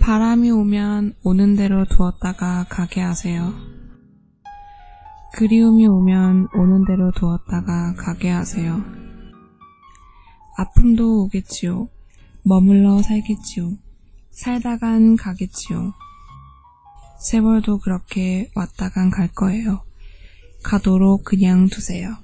바람이 오면 오는 대로 두었다가 가게 하세요. 그리움이 오면 오는 대로 두었다가 가게 하세요. 아픔도 오겠지요. 머물러 살겠지요. 살다간 가겠지요. 세월도 그렇게 왔다간 갈 거예요. 가도록 그냥 두세요.